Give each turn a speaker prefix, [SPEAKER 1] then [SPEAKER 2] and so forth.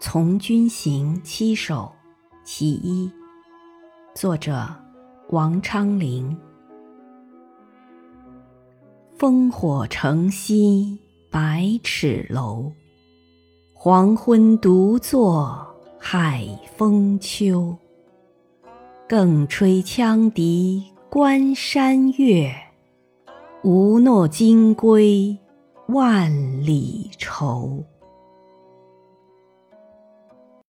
[SPEAKER 1] 从军行七首其一，作者王昌龄。烽火城西百尺楼，黄昏独坐海风秋。更吹羌笛关山月，无诺金归万里愁。